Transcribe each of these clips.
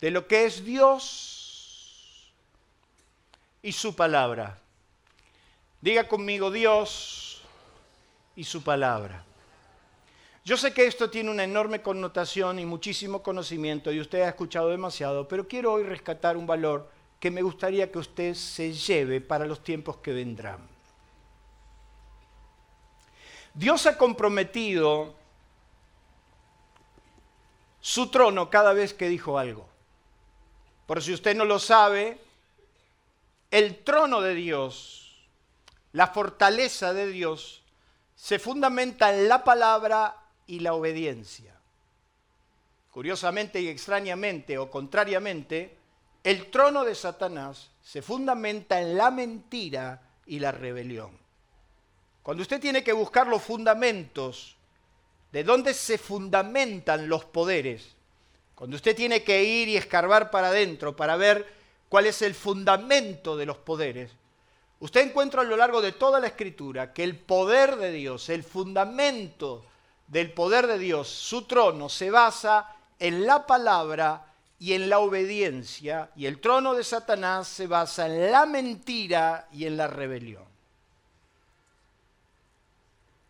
de lo que es Dios y su palabra. Diga conmigo Dios y su palabra. Yo sé que esto tiene una enorme connotación y muchísimo conocimiento y usted ha escuchado demasiado, pero quiero hoy rescatar un valor que me gustaría que usted se lleve para los tiempos que vendrán. Dios ha comprometido su trono cada vez que dijo algo. Por si usted no lo sabe, el trono de Dios, la fortaleza de Dios, se fundamenta en la palabra y la obediencia. Curiosamente y extrañamente o contrariamente, el trono de Satanás se fundamenta en la mentira y la rebelión. Cuando usted tiene que buscar los fundamentos de dónde se fundamentan los poderes, cuando usted tiene que ir y escarbar para adentro para ver cuál es el fundamento de los poderes, usted encuentra a lo largo de toda la escritura que el poder de Dios, el fundamento del poder de Dios, su trono, se basa en la palabra y en la obediencia, y el trono de Satanás se basa en la mentira y en la rebelión.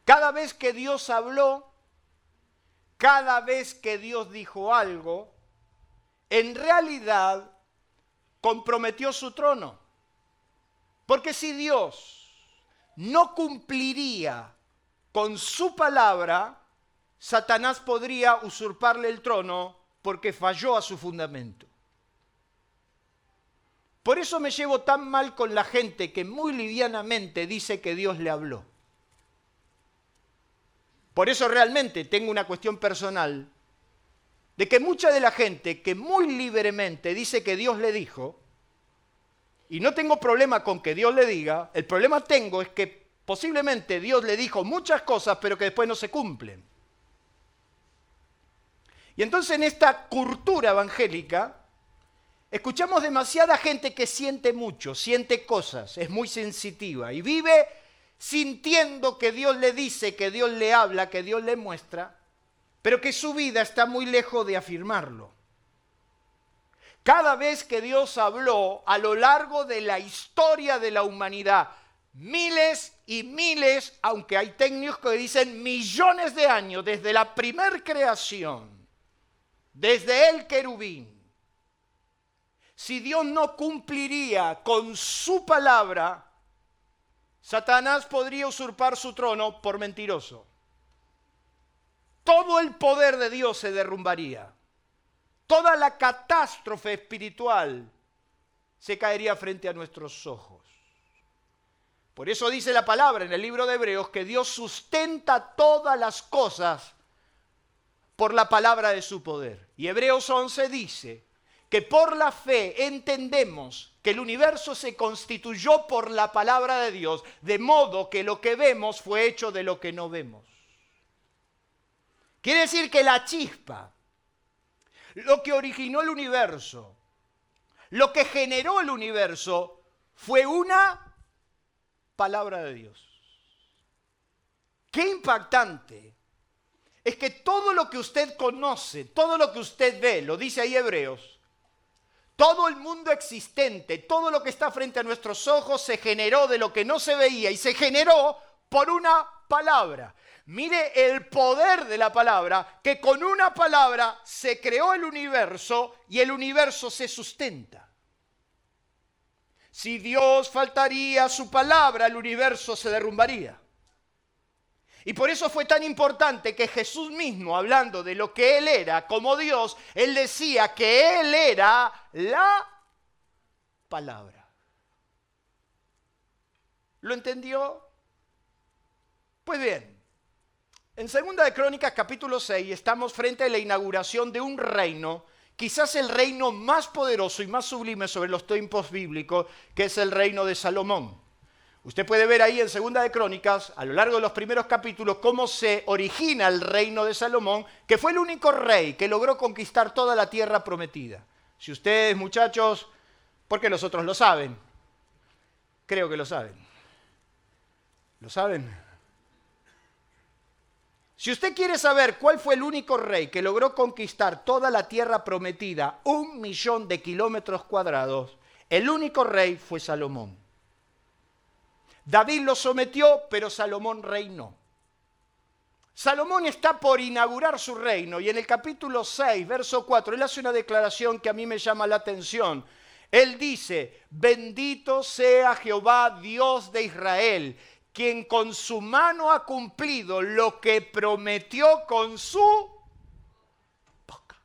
Cada vez que Dios habló, cada vez que Dios dijo algo, en realidad comprometió su trono. Porque si Dios no cumpliría con su palabra, Satanás podría usurparle el trono porque falló a su fundamento. Por eso me llevo tan mal con la gente que muy livianamente dice que Dios le habló. Por eso realmente tengo una cuestión personal de que mucha de la gente que muy libremente dice que Dios le dijo, y no tengo problema con que Dios le diga, el problema tengo es que posiblemente Dios le dijo muchas cosas, pero que después no se cumplen. Y entonces en esta cultura evangélica, escuchamos demasiada gente que siente mucho, siente cosas, es muy sensitiva y vive sintiendo que Dios le dice, que Dios le habla, que Dios le muestra, pero que su vida está muy lejos de afirmarlo. Cada vez que Dios habló a lo largo de la historia de la humanidad, miles y miles, aunque hay técnicos que dicen millones de años, desde la primer creación, desde el querubín, si Dios no cumpliría con su palabra, Satanás podría usurpar su trono por mentiroso. Todo el poder de Dios se derrumbaría. Toda la catástrofe espiritual se caería frente a nuestros ojos. Por eso dice la palabra en el libro de Hebreos que Dios sustenta todas las cosas por la palabra de su poder. Y Hebreos 11 dice que por la fe entendemos que el universo se constituyó por la palabra de Dios, de modo que lo que vemos fue hecho de lo que no vemos. Quiere decir que la chispa, lo que originó el universo, lo que generó el universo, fue una palabra de Dios. Qué impactante es que todo lo que usted conoce, todo lo que usted ve, lo dice ahí Hebreos, todo el mundo existente, todo lo que está frente a nuestros ojos se generó de lo que no se veía y se generó por una palabra. Mire el poder de la palabra, que con una palabra se creó el universo y el universo se sustenta. Si Dios faltaría su palabra, el universo se derrumbaría. Y por eso fue tan importante que Jesús mismo, hablando de lo que Él era como Dios, Él decía que Él era la palabra. ¿Lo entendió? Pues bien, en Segunda de Crónicas capítulo 6 estamos frente a la inauguración de un reino quizás el reino más poderoso y más sublime sobre los tiempos bíblicos, que es el reino de Salomón. Usted puede ver ahí en Segunda de Crónicas, a lo largo de los primeros capítulos, cómo se origina el reino de Salomón, que fue el único rey que logró conquistar toda la tierra prometida. Si ustedes, muchachos, porque los otros lo saben, creo que lo saben. ¿Lo saben? Si usted quiere saber cuál fue el único rey que logró conquistar toda la tierra prometida, un millón de kilómetros cuadrados, el único rey fue Salomón. David lo sometió, pero Salomón reinó. Salomón está por inaugurar su reino y en el capítulo 6, verso 4, él hace una declaración que a mí me llama la atención. Él dice, bendito sea Jehová, Dios de Israel, quien con su mano ha cumplido lo que prometió con su boca.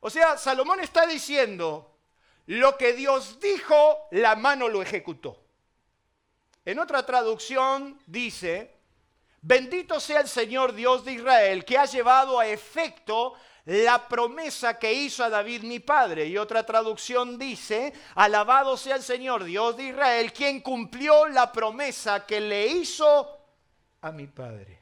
O sea, Salomón está diciendo, lo que Dios dijo, la mano lo ejecutó. En otra traducción dice, bendito sea el Señor Dios de Israel, que ha llevado a efecto la promesa que hizo a David mi padre. Y otra traducción dice, alabado sea el Señor Dios de Israel, quien cumplió la promesa que le hizo a mi padre.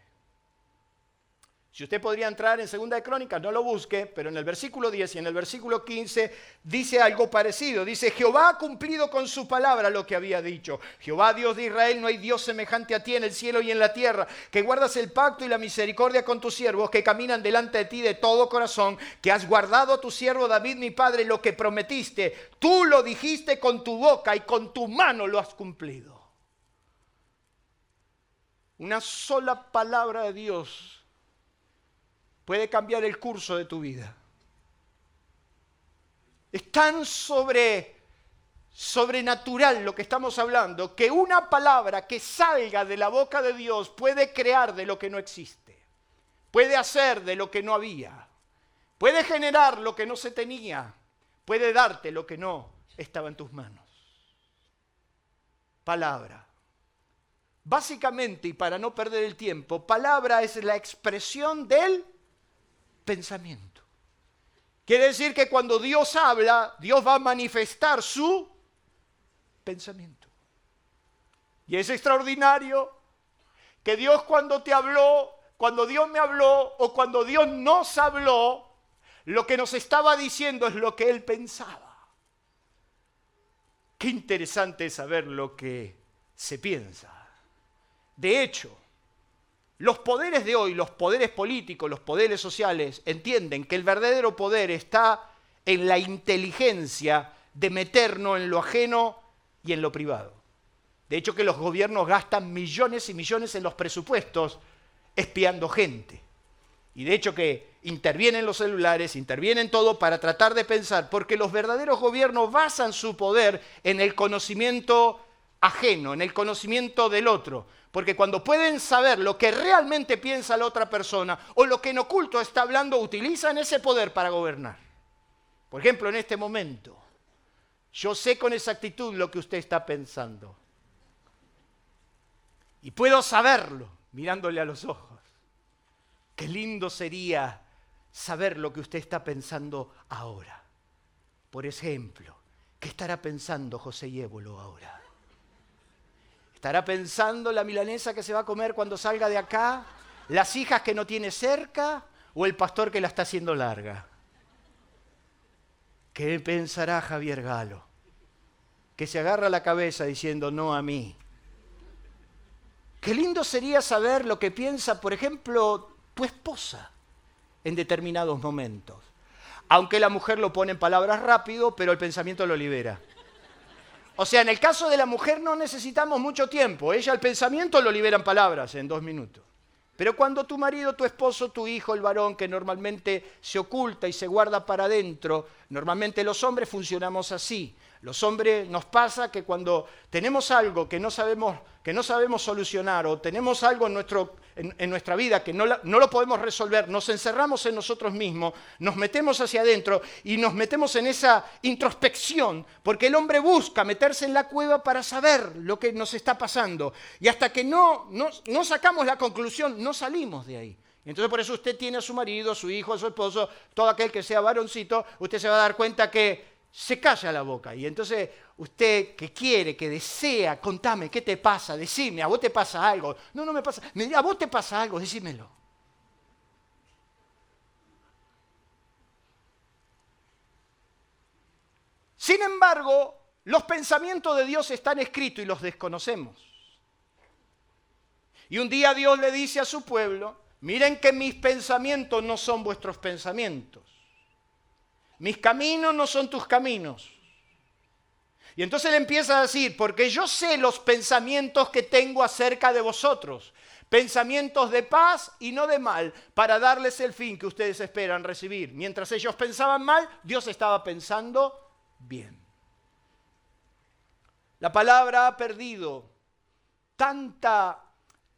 Si usted podría entrar en Segunda de Crónicas, no lo busque, pero en el versículo 10 y en el versículo 15 dice algo parecido. Dice, Jehová ha cumplido con su palabra lo que había dicho. Jehová Dios de Israel, no hay Dios semejante a ti en el cielo y en la tierra, que guardas el pacto y la misericordia con tus siervos, que caminan delante de ti de todo corazón, que has guardado a tu siervo David mi padre lo que prometiste. Tú lo dijiste con tu boca y con tu mano lo has cumplido. Una sola palabra de Dios puede cambiar el curso de tu vida. Es tan sobre, sobrenatural lo que estamos hablando que una palabra que salga de la boca de Dios puede crear de lo que no existe, puede hacer de lo que no había, puede generar lo que no se tenía, puede darte lo que no estaba en tus manos. Palabra. Básicamente, y para no perder el tiempo, palabra es la expresión del pensamiento. Quiere decir que cuando Dios habla, Dios va a manifestar su pensamiento. Y es extraordinario que Dios cuando te habló, cuando Dios me habló o cuando Dios nos habló, lo que nos estaba diciendo es lo que Él pensaba. Qué interesante es saber lo que se piensa. De hecho, los poderes de hoy, los poderes políticos, los poderes sociales, entienden que el verdadero poder está en la inteligencia de meternos en lo ajeno y en lo privado. De hecho, que los gobiernos gastan millones y millones en los presupuestos espiando gente. Y de hecho que intervienen los celulares, intervienen todo para tratar de pensar, porque los verdaderos gobiernos basan su poder en el conocimiento ajeno, en el conocimiento del otro. Porque cuando pueden saber lo que realmente piensa la otra persona o lo que en oculto está hablando, utilizan ese poder para gobernar. Por ejemplo, en este momento, yo sé con exactitud lo que usted está pensando. Y puedo saberlo mirándole a los ojos. Qué lindo sería saber lo que usted está pensando ahora. Por ejemplo, ¿qué estará pensando José Yébolo ahora? ¿Estará pensando la milanesa que se va a comer cuando salga de acá? ¿Las hijas que no tiene cerca? ¿O el pastor que la está haciendo larga? ¿Qué pensará Javier Galo? Que se agarra la cabeza diciendo no a mí. Qué lindo sería saber lo que piensa, por ejemplo, tu esposa en determinados momentos. Aunque la mujer lo pone en palabras rápido, pero el pensamiento lo libera. O sea, en el caso de la mujer no necesitamos mucho tiempo. Ella el pensamiento lo libera en palabras en dos minutos. Pero cuando tu marido, tu esposo, tu hijo, el varón que normalmente se oculta y se guarda para adentro, normalmente los hombres funcionamos así. Los hombres nos pasa que cuando tenemos algo que no sabemos, que no sabemos solucionar o tenemos algo en, nuestro, en, nuestra vida que no, no, lo podemos resolver, nos encerramos en nosotros mismos, nos metemos hacia adentro y nos metemos en esa introspección, porque el hombre busca meterse en la cueva para saber lo que nos está pasando. Y hasta que no, no, no sacamos la conclusión, no salimos de ahí. Entonces por eso usted tiene a su marido, a su hijo, a su esposo, todo aquel que sea varoncito, usted se va a dar cuenta que se calla la boca. Y entonces usted que quiere, que desea, contame, ¿qué te pasa? Decime, ¿a vos te pasa algo? No, no me pasa. ¿A vos te pasa algo? Decímelo. Sin embargo, los pensamientos de Dios están escritos y los desconocemos. Y un día Dios le dice a su pueblo, miren que mis pensamientos no son vuestros pensamientos. Mis caminos no son tus caminos. Y entonces le empieza a decir, porque yo sé los pensamientos que tengo acerca de vosotros, pensamientos de paz y no de mal, para darles el fin que ustedes esperan recibir. Mientras ellos pensaban mal, Dios estaba pensando bien. La palabra ha perdido tanta,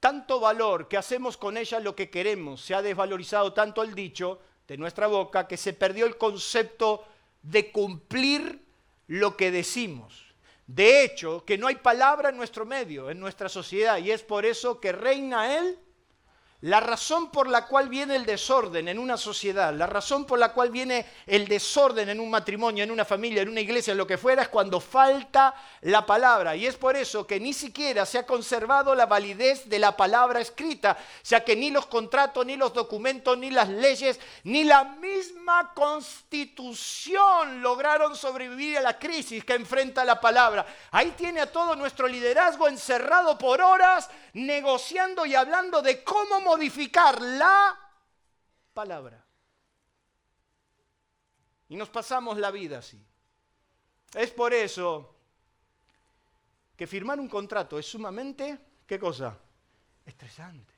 tanto valor que hacemos con ella lo que queremos. Se ha desvalorizado tanto el dicho de nuestra boca que se perdió el concepto de cumplir lo que decimos. De hecho, que no hay palabra en nuestro medio, en nuestra sociedad, y es por eso que reina Él la razón por la cual viene el desorden en una sociedad, la razón por la cual viene el desorden en un matrimonio, en una familia, en una iglesia, en lo que fuera, es cuando falta la palabra. Y es por eso que ni siquiera se ha conservado la validez de la palabra escrita, ya que ni los contratos, ni los documentos, ni las leyes, ni la misma constitución lograron sobrevivir a la crisis que enfrenta la palabra. Ahí tiene a todo nuestro liderazgo encerrado por horas, negociando y hablando de cómo modificar la palabra. Y nos pasamos la vida así. Es por eso que firmar un contrato es sumamente, ¿qué cosa? Estresante.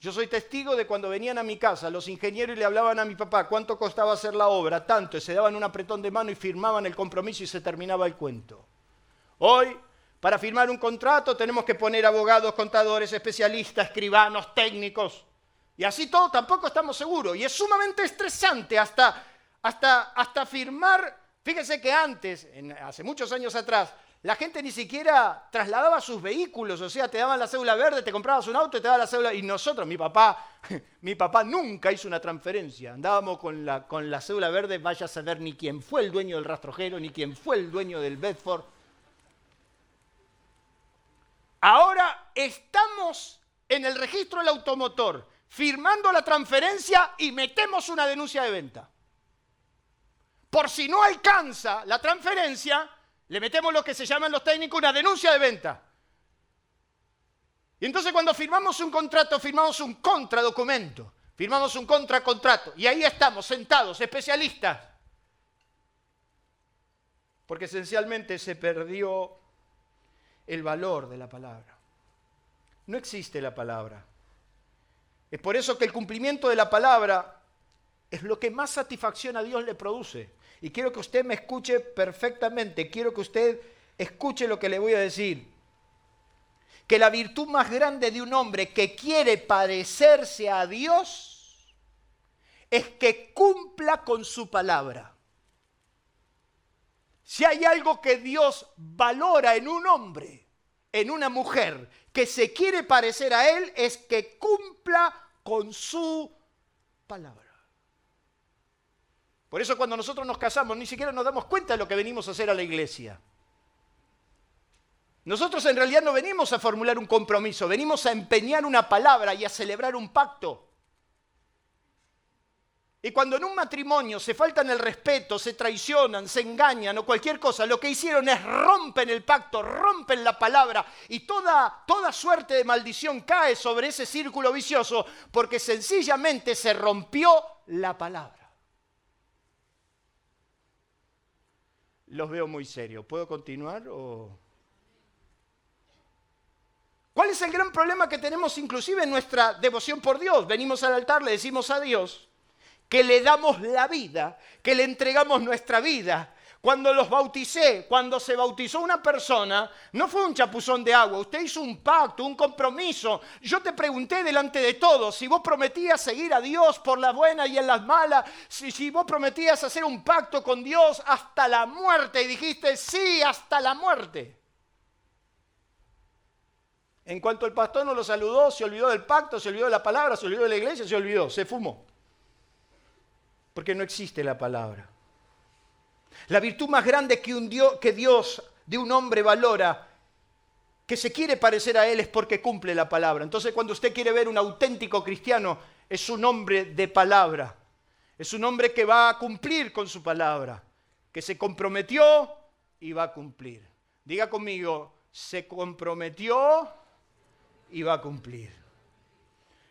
Yo soy testigo de cuando venían a mi casa los ingenieros y le hablaban a mi papá cuánto costaba hacer la obra, tanto, y se daban un apretón de mano y firmaban el compromiso y se terminaba el cuento. Hoy para firmar un contrato tenemos que poner abogados, contadores, especialistas, escribanos, técnicos. Y así todo tampoco estamos seguros. Y es sumamente estresante hasta, hasta, hasta firmar. Fíjense que antes, hace muchos años atrás, la gente ni siquiera trasladaba sus vehículos, o sea, te daban la cédula verde, te comprabas un auto y te daban la cédula. Y nosotros, mi papá, mi papá nunca hizo una transferencia. Andábamos con la, con la cédula verde, vaya a saber ni quién fue el dueño del rastrojero, ni quién fue el dueño del Bedford Ahora estamos en el registro del automotor, firmando la transferencia y metemos una denuncia de venta. Por si no alcanza la transferencia, le metemos lo que se llaman los técnicos una denuncia de venta. Y entonces cuando firmamos un contrato, firmamos un contradocumento, firmamos un contracontrato. Y ahí estamos, sentados, especialistas. Porque esencialmente se perdió el valor de la palabra. No existe la palabra. Es por eso que el cumplimiento de la palabra es lo que más satisfacción a Dios le produce. Y quiero que usted me escuche perfectamente, quiero que usted escuche lo que le voy a decir. Que la virtud más grande de un hombre que quiere parecerse a Dios es que cumpla con su palabra. Si hay algo que Dios valora en un hombre, en una mujer que se quiere parecer a Él, es que cumpla con su palabra. Por eso cuando nosotros nos casamos ni siquiera nos damos cuenta de lo que venimos a hacer a la iglesia. Nosotros en realidad no venimos a formular un compromiso, venimos a empeñar una palabra y a celebrar un pacto. Y cuando en un matrimonio se faltan el respeto, se traicionan, se engañan o cualquier cosa, lo que hicieron es rompen el pacto, rompen la palabra y toda, toda suerte de maldición cae sobre ese círculo vicioso porque sencillamente se rompió la palabra. Los veo muy serios. ¿Puedo continuar o...? ¿Cuál es el gran problema que tenemos inclusive en nuestra devoción por Dios? Venimos al altar, le decimos a Dios, que le damos la vida, que le entregamos nuestra vida. Cuando los bauticé, cuando se bautizó una persona, no fue un chapuzón de agua, usted hizo un pacto, un compromiso. Yo te pregunté delante de todos si vos prometías seguir a Dios por las buenas y en las malas, si, vos prometías hacer un pacto con Dios hasta la muerte y dijiste sí, hasta la muerte. En cuanto el pastor no lo saludó, se olvidó del pacto, se olvidó de la palabra, se olvidó de la iglesia, se olvidó, se fumó. Porque no existe la palabra. La virtud más grande que, un Dios, que Dios de un hombre valora, que se quiere parecer a Él, es porque cumple la palabra. Entonces cuando usted quiere ver un auténtico cristiano, es un hombre de palabra. Es un hombre que va a cumplir con su palabra, que se comprometió y va a cumplir. Diga conmigo, se comprometió y va a cumplir.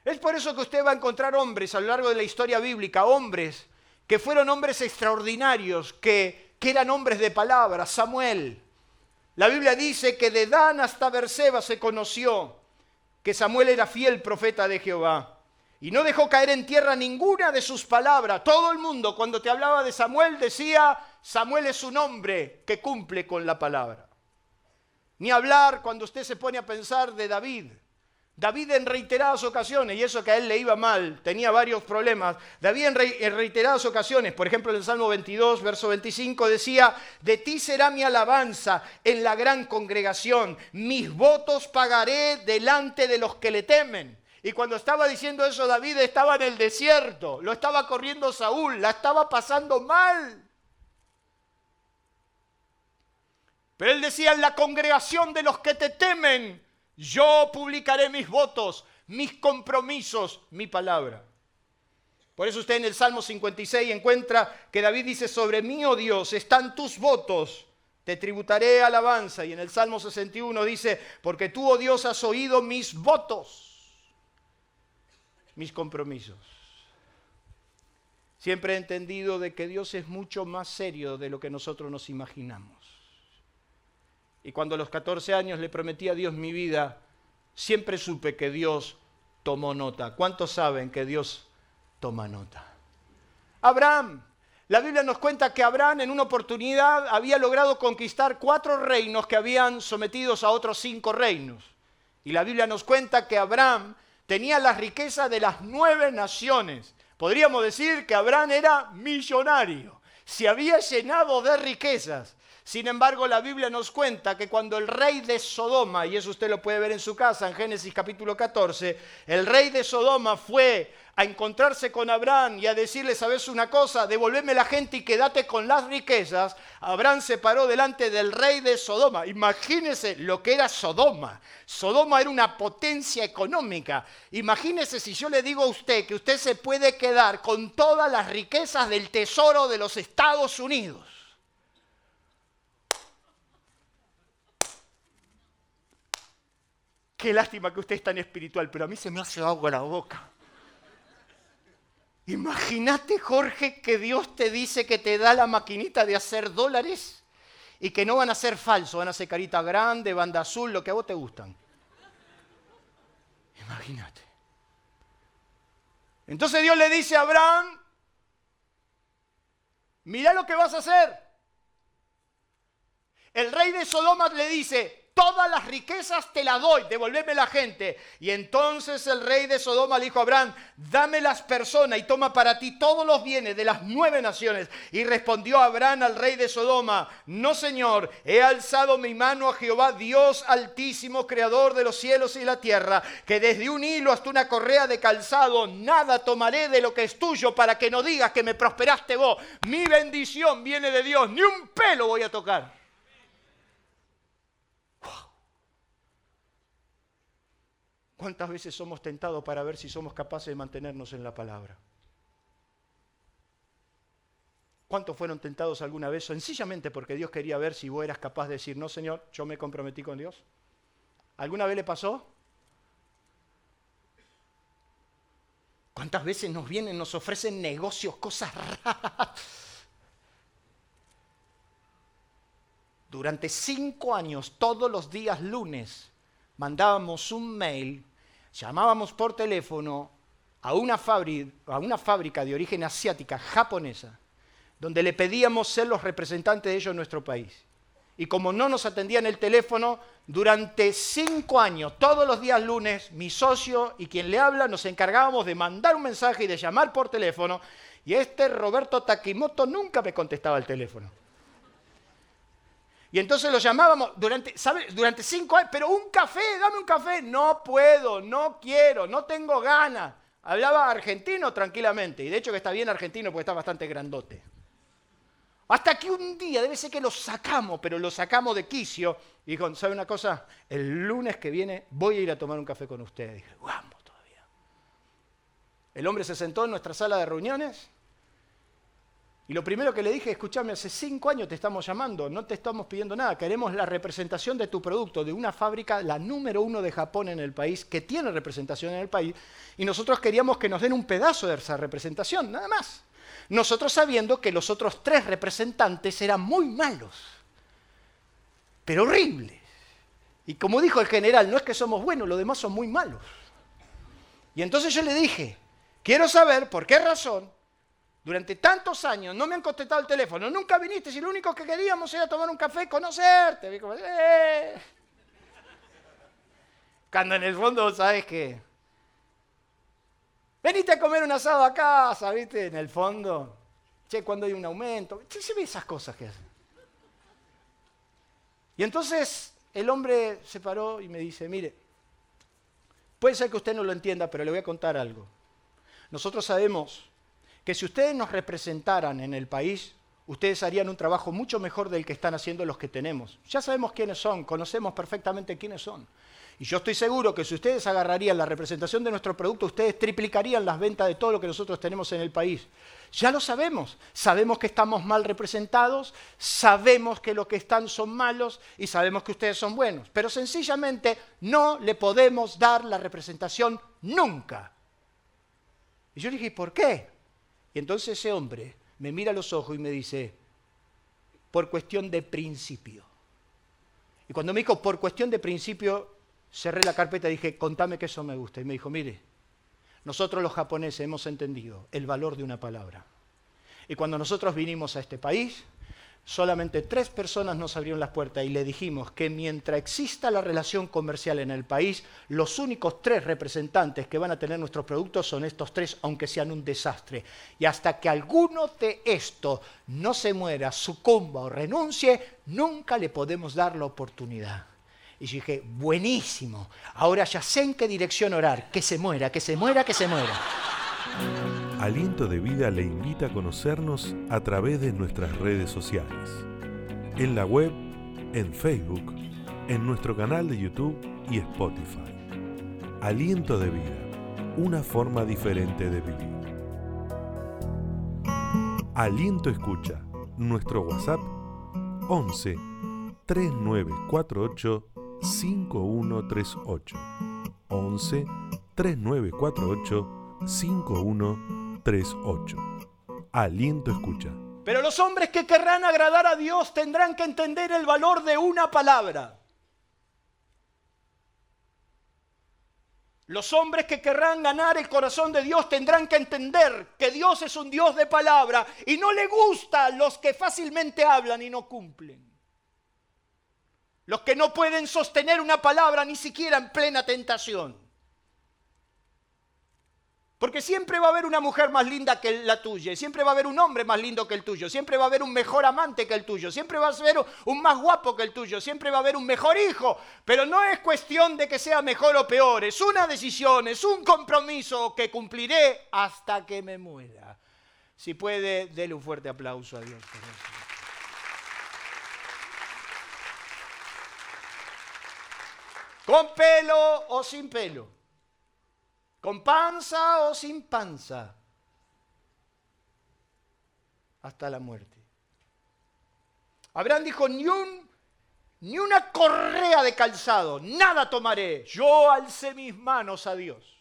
Es por eso que usted va a encontrar hombres a lo largo de la historia bíblica, hombres que fueron hombres extraordinarios, que, que eran hombres de palabra. Samuel. La Biblia dice que de Dan hasta Berseba se conoció que Samuel era fiel profeta de Jehová. Y no dejó caer en tierra ninguna de sus palabras. Todo el mundo cuando te hablaba de Samuel decía, Samuel es un hombre que cumple con la palabra. Ni hablar cuando usted se pone a pensar de David. David en reiteradas ocasiones, y eso que a él le iba mal, tenía varios problemas, David en, reiteradas ocasiones, por ejemplo en el Salmo 22, verso 25, decía, de ti será mi alabanza en la gran congregación, mis votos pagaré delante de los que le temen. Y cuando estaba diciendo eso David estaba en el desierto, lo estaba corriendo Saúl, la estaba pasando mal. Pero él decía, en la congregación de los que te temen, yo publicaré mis votos, mis compromisos, mi palabra. Por eso usted en el Salmo 56 encuentra que David dice, sobre mí, oh Dios, están tus votos, te tributaré alabanza. Y en el Salmo 61 dice, porque tú, oh Dios, has oído mis votos, mis compromisos. Siempre he entendido de que Dios es mucho más serio de lo que nosotros nos imaginamos. Y cuando a los 14 años le prometí a Dios mi vida, siempre supe que Dios tomó nota. ¿Cuántos saben que Dios toma nota? Abraham. La Biblia nos cuenta que Abraham en una oportunidad había logrado conquistar cuatro reinos que habían sometidos a otros cinco reinos. Y la Biblia nos cuenta que Abraham tenía la riqueza de las nueve naciones. Podríamos decir que Abraham era millonario. Se había llenado de riquezas. Sin embargo, la Biblia nos cuenta que cuando el rey de Sodoma, y eso usted lo puede ver en su casa en Génesis capítulo 14, el rey de Sodoma fue a encontrarse con Abraham y a decirle, ¿sabes una cosa? Devolveme la gente y quédate con las riquezas. Abraham se paró delante del rey de Sodoma. Imagínese lo que era Sodoma. Sodoma era una potencia económica. Imagínese si yo le digo a usted que usted se puede quedar con todas las riquezas del tesoro de los Estados Unidos. Qué lástima que usted es tan espiritual, pero a mí se me hace agua la boca. Imagínate, Jorge, que Dios te dice que te da la maquinita de hacer dólares y que no van a ser falsos, van a ser carita grande, banda azul, lo que a vos te gustan. Imagínate. Entonces Dios le dice a Abraham, mira lo que vas a hacer. El rey de Sodoma le dice, todas las riquezas te las doy, devolveme la gente. Y entonces el rey de Sodoma le dijo a Abraham, dame las personas y toma para ti todos los bienes de las nueve naciones. Y respondió Abraham al rey de Sodoma, no señor, he alzado mi mano a Jehová, Dios altísimo, creador de los cielos y la tierra, que desde un hilo hasta una correa de calzado, nada tomaré de lo que es tuyo para que no digas que me prosperaste vos. Mi bendición viene de Dios, ni un pelo voy a tocar. ¿Cuántas veces somos tentados para ver si somos capaces de mantenernos en la palabra? ¿Cuántos fueron tentados alguna vez sencillamente porque Dios quería ver si vos eras capaz de decir, no Señor, yo me comprometí con Dios? ¿Alguna vez le pasó? ¿Cuántas veces nos vienen, nos ofrecen negocios, cosas raras? Durante cinco años, todos los días lunes, mandábamos un mail, llamábamos por teléfono a una, fábrica, de origen asiática, japonesa, donde le pedíamos ser los representantes de ellos en nuestro país. Y como no nos atendían el teléfono, durante cinco años, todos los días lunes, mi socio y quien le habla nos encargábamos de mandar un mensaje y de llamar por teléfono. Y este Roberto Takimoto nunca me contestaba el teléfono. Y entonces lo llamábamos durante, durante cinco años, pero un café, dame un café. No puedo, no quiero, no tengo ganas. Hablaba argentino tranquilamente, y de hecho que está bien argentino porque está bastante grandote. Hasta que un día, debe ser que lo sacamos, pero lo sacamos de quicio. Y dijo, ¿sabe una cosa? El lunes que viene voy a ir a tomar un café con ustedes. dije, vamos todavía. El hombre se sentó en nuestra sala de reuniones y lo primero que le dije, escúchame, hace cinco años te estamos llamando, no te estamos pidiendo nada, queremos la representación de tu producto de una fábrica, la número uno de Japón en el país, que tiene representación en el país, y nosotros queríamos que nos den un pedazo de esa representación, nada más. Nosotros sabiendo que los otros tres representantes eran muy malos, pero horribles. Y como dijo el general, no es que somos buenos, los demás son muy malos. Y entonces yo le dije, quiero saber por qué razón durante tantos años no me han contestado el teléfono, nunca viniste, si lo único que queríamos era tomar un café, conocerte. Eh". Cuando en el fondo sabes que veniste a comer un asado a casa, ¿viste? En el fondo, che, cuando hay un aumento, che, se ve esas cosas que hacen. Y entonces el hombre se paró y me dice, mire, puede ser que usted no lo entienda, pero le voy a contar algo. Nosotros sabemos que si ustedes nos representaran en el país, ustedes harían un trabajo mucho mejor del que están haciendo los que tenemos. Ya sabemos quiénes son, conocemos perfectamente quiénes son. Y yo estoy seguro que si ustedes agarrarían la representación de nuestro producto, ustedes triplicarían las ventas de todo lo que nosotros tenemos en el país. Ya lo sabemos. Sabemos que estamos mal representados, sabemos que los que están son malos y sabemos que ustedes son buenos. Pero sencillamente no le podemos dar la representación nunca. Y yo le dije, ¿por qué? Y entonces ese hombre me mira a los ojos y me dice, por cuestión de principio. Y cuando me dijo, por cuestión de principio, cerré la carpeta y dije, contame que eso me gusta. Y me dijo, mire, nosotros los japoneses hemos entendido el valor de una palabra. Y cuando nosotros vinimos a este país, solamente tres personas nos abrieron las puertas y le dijimos que mientras exista la relación comercial en el país, los únicos tres representantes que van a tener nuestros productos son estos tres, aunque sean un desastre. Y hasta que alguno de estos no se muera, sucumba o renuncie, nunca le podemos dar la oportunidad. Y yo dije, buenísimo, ahora ya sé en qué dirección orar, que se muera, que se muera, que se muera. Aliento de Vida le invita a conocernos a través de nuestras redes sociales. En la web, en Facebook, en nuestro canal de YouTube y Spotify. Aliento de Vida, una forma diferente de vivir. Aliento Escucha, nuestro WhatsApp 11 3948 5138 11 3948 5138. Aliento escucha. Pero los hombres que querrán agradar a Dios tendrán que entender el valor de una palabra. Los hombres que querrán ganar el corazón de Dios tendrán que entender que Dios es un Dios de palabra y no le gusta a los que fácilmente hablan y no cumplen. Los que no pueden sostener una palabra ni siquiera en plena tentación. Porque siempre va a haber una mujer más linda que la tuya, siempre va a haber un hombre más lindo que el tuyo, siempre va a haber un mejor amante que el tuyo, siempre va a haber un más guapo que el tuyo, siempre va a haber un mejor hijo. Pero no es cuestión de que sea mejor o peor, es una decisión, es un compromiso que cumpliré hasta que me muera. Si puede, dele un fuerte aplauso a Dios. Con pelo o sin pelo. ¿Con panza o sin panza? Hasta la muerte. Abraham dijo, ni, un, ni una correa de calzado, nada tomaré. Yo alcé mis manos a Dios.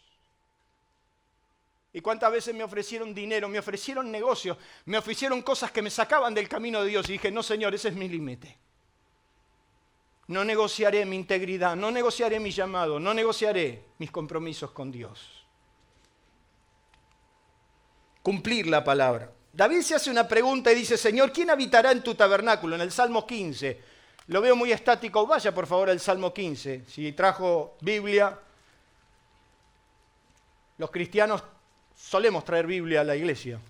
¿Y cuántas veces me ofrecieron dinero, me ofrecieron negocios, me ofrecieron cosas que me sacaban del camino de Dios? Y dije, no, Señor, ese es mi límite. No negociaré mi integridad, no negociaré mi llamado, no negociaré mis compromisos con Dios. Cumplir la palabra. David se hace una pregunta y dice, Señor, ¿quién habitará en tu tabernáculo? En el Salmo 15. Lo veo muy estático. Vaya por favor al Salmo 15. Si trajo Biblia, los cristianos solemos traer Biblia a la iglesia.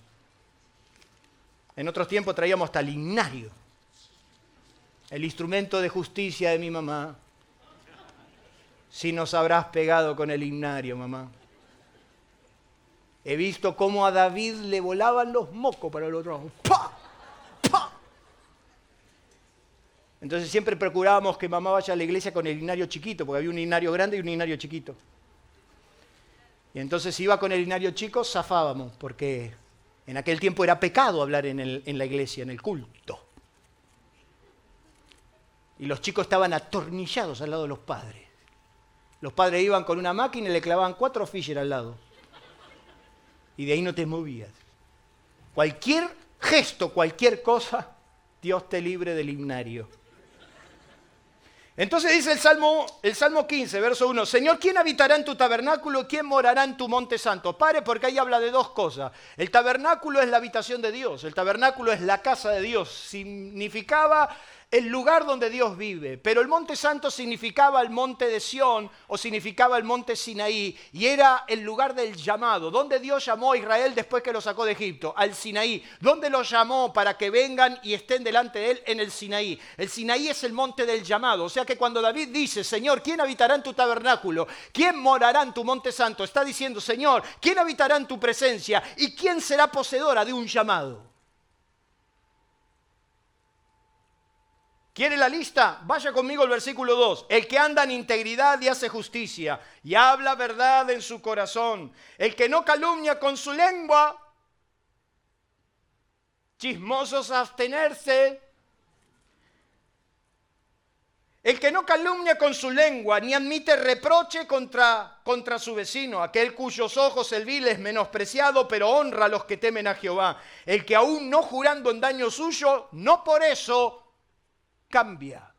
En otros tiempos traíamos hasta el himnario. El instrumento de justicia de mi mamá. Si nos habrás pegado con el himnario, mamá. He visto cómo a David le volaban los mocos para el otro lado. ¡Pah! ¡Pah! Entonces siempre procurábamos que mamá vaya a la iglesia con el himnario chiquito, porque había un himnario grande y un himnario chiquito. Y entonces si iba con el himnario chico, zafábamos, porque en aquel tiempo era pecado hablar en, en la iglesia, en el culto. Y los chicos estaban atornillados al lado de los padres. Los padres iban con una máquina y le clavaban cuatro Fisher al lado. Y de ahí no te movías. Cualquier gesto, cualquier cosa, Dios te libre del himnario. Entonces dice el Salmo, el Salmo 15, verso 1, Señor, ¿quién habitará en tu tabernáculo? ¿Quién morará en tu monte santo? Pare porque ahí habla de dos cosas. El tabernáculo es la habitación de Dios, el tabernáculo es la casa de Dios. Significaba el lugar donde Dios vive. Pero el monte santo significaba el monte de Sión o significaba el monte Sinaí y era el lugar del llamado, donde Dios llamó a Israel después que lo sacó de Egipto, al Sinaí, donde lo llamó para que vengan y estén delante de él en el Sinaí. El Sinaí es el monte del llamado, o sea que cuando David dice, Señor, ¿quién habitará en tu tabernáculo? ¿Quién morará en tu monte santo? Está diciendo, Señor, ¿quién habitará en tu presencia? ¿Y quién será poseedora de un llamado? ¿Quiere la lista? Vaya conmigo al versículo 2. El que anda en integridad y hace justicia y habla verdad en su corazón. El que no calumnia con su lengua. Chismosos abstenerse. El que no calumnia con su lengua ni admite reproche contra, contra su vecino, aquel cuyos ojos el vil es menospreciado, pero honra a los que temen a Jehová. El que aún no jurando en daño suyo, no por eso cambia.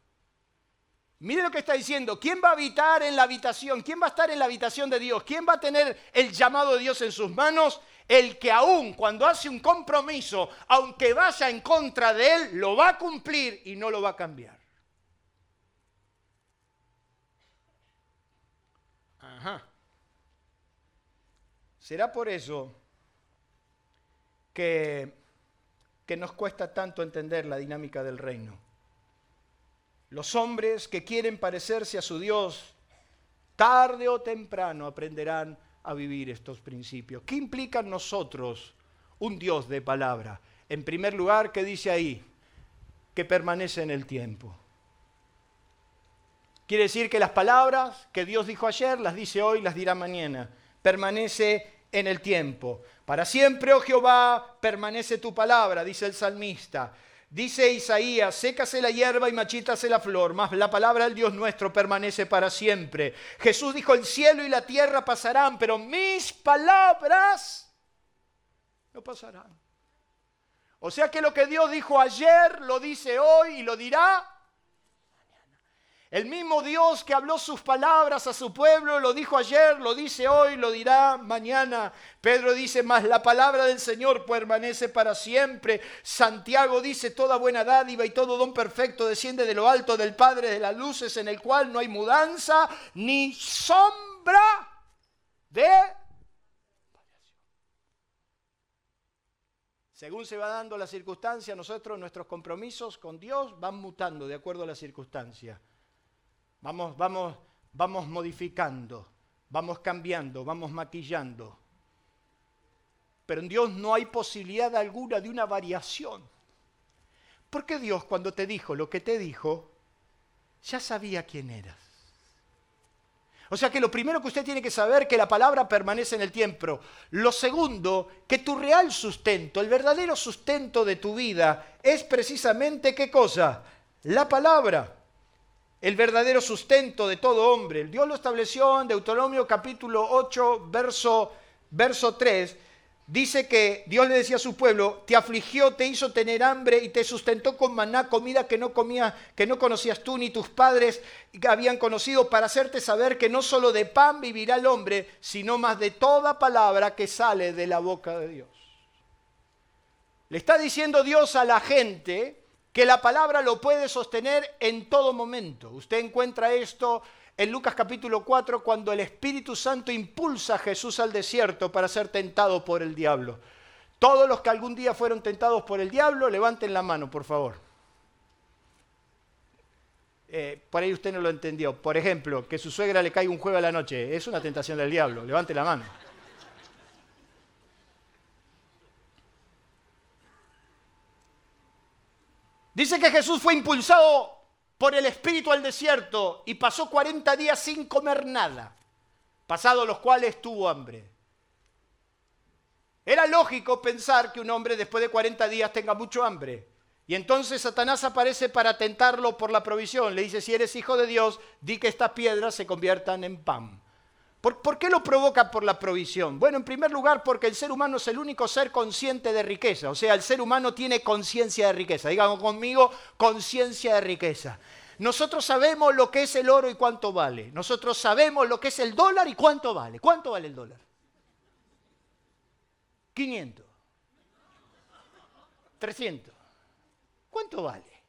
Mire lo que está diciendo. ¿Quién va a habitar en la habitación? ¿Quién va a estar en la habitación de Dios? ¿Quién va a tener el llamado de Dios en sus manos? El que aún cuando hace un compromiso, aunque vaya en contra de él, lo va a cumplir y no lo va a cambiar. Ajá. Será por eso que, que nos cuesta tanto entender la dinámica del reino. Los hombres que quieren parecerse a su Dios, tarde o temprano aprenderán a vivir estos principios. ¿Qué implica en nosotros un Dios de palabra? En primer lugar, ¿qué dice ahí? Que permanece en el tiempo. Quiere decir que las palabras que Dios dijo ayer, las dice hoy, las dirá mañana. Permanece en el tiempo. Para siempre, oh Jehová, permanece tu palabra, dice el salmista. Dice Isaías, sécase la hierba y machítase la flor, mas la palabra del Dios nuestro permanece para siempre. Jesús dijo, el cielo y la tierra pasarán, pero mis palabras no pasarán. O sea que lo que Dios dijo ayer lo dice hoy y lo dirá el mismo Dios que habló sus palabras a su pueblo, lo dijo ayer, lo dice hoy, lo dirá mañana. Pedro dice, más la palabra del Señor permanece para siempre. Santiago dice, toda buena dádiva y todo don perfecto desciende de lo alto del Padre de las luces, en el cual no hay mudanza ni sombra de... Según se va dando la circunstancia, nosotros nuestros compromisos con Dios van mutando de acuerdo a la circunstancia. Vamos, vamos, vamos modificando, vamos cambiando, vamos maquillando. Pero en Dios no hay posibilidad alguna de una variación. Porque Dios cuando te dijo lo que te dijo, ya sabía quién eras. O sea que lo primero que usted tiene que saber es que la palabra permanece en el tiempo. Lo segundo, que tu real sustento, el verdadero sustento de tu vida es precisamente qué cosa? La palabra el verdadero sustento de todo hombre. Dios lo estableció en Deuteronomio capítulo 8, verso, verso 3. Dice que Dios le decía a su pueblo, te afligió, te hizo tener hambre y te sustentó con maná, comida que no que no conocías tú ni tus padres habían conocido, para hacerte saber que no solo de pan vivirá el hombre, sino más de toda palabra que sale de la boca de Dios. Le está diciendo Dios a la gente que la palabra lo puede sostener en todo momento. Usted encuentra esto en Lucas capítulo 4 cuando el Espíritu Santo impulsa a Jesús al desierto para ser tentado por el diablo. Todos los que algún día fueron tentados por el diablo, levanten la mano, por favor. Eh, por ahí usted no lo entendió. Por ejemplo, que su suegra le caiga un jueves a la noche. Es una tentación del diablo. Levante la mano. Dice que Jesús fue impulsado por el Espíritu al desierto y pasó 40 días sin comer nada, pasados los cuales tuvo hambre. Era lógico pensar que un hombre después de 40 días tenga mucho hambre. Y entonces Satanás aparece para tentarlo por la provisión. Le dice, si eres hijo de Dios, di que estas piedras se conviertan en pan. ¿Por, qué lo provoca por la provisión? Bueno, en primer lugar, porque el ser humano es el único ser consciente de riqueza. O sea, el ser humano tiene conciencia de riqueza. Digamos conmigo, conciencia de riqueza. Nosotros sabemos lo que es el oro y cuánto vale. Nosotros sabemos lo que es el dólar y cuánto vale. ¿Cuánto vale el dólar? 500. 300. ¿Cuánto vale?